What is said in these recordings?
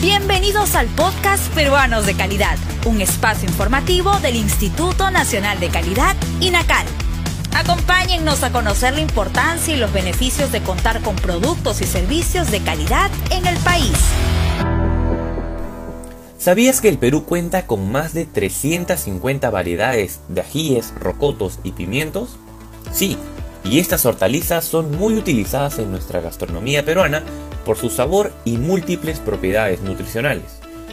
Bienvenidos al podcast Peruanos de Calidad, un espacio informativo del Instituto Nacional de Calidad, INACAL. Acompáñennos a conocer la importancia y los beneficios de contar con productos y servicios de calidad en el país. ¿Sabías que el Perú cuenta con más de 350 variedades de ajíes, rocotos y pimientos? Sí, y estas hortalizas son muy utilizadas en nuestra gastronomía peruana por su sabor y múltiples propiedades nutricionales.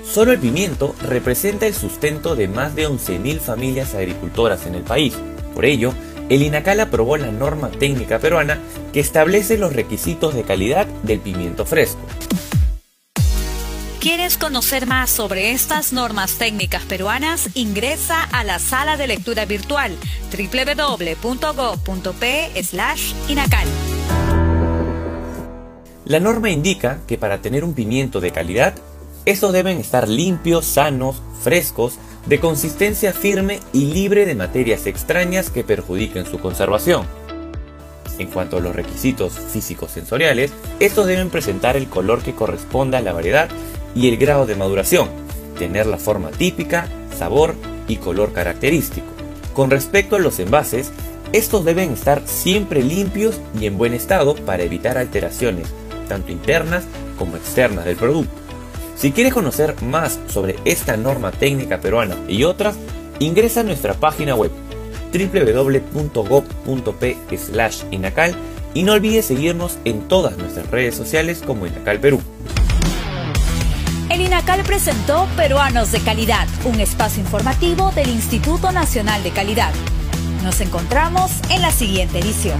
Solo el pimiento representa el sustento de más de 11.000 familias agricultoras en el país. Por ello, el INACAL aprobó la norma técnica peruana que establece los requisitos de calidad del pimiento fresco. ¿Quieres conocer más sobre estas normas técnicas peruanas? Ingresa a la sala de lectura virtual www.go.p/inacal. La norma indica que para tener un pimiento de calidad, estos deben estar limpios, sanos, frescos, de consistencia firme y libre de materias extrañas que perjudiquen su conservación. En cuanto a los requisitos físicos sensoriales, estos deben presentar el color que corresponda a la variedad y el grado de maduración, tener la forma típica, sabor y color característico. Con respecto a los envases, estos deben estar siempre limpios y en buen estado para evitar alteraciones, tanto internas como externas del producto. Si quieres conocer más sobre esta norma técnica peruana y otras, ingresa a nuestra página web www.gov.p/inacal y no olvides seguirnos en todas nuestras redes sociales como Inacal Perú. El INACAL presentó Peruanos de Calidad, un espacio informativo del Instituto Nacional de Calidad. Nos encontramos en la siguiente edición.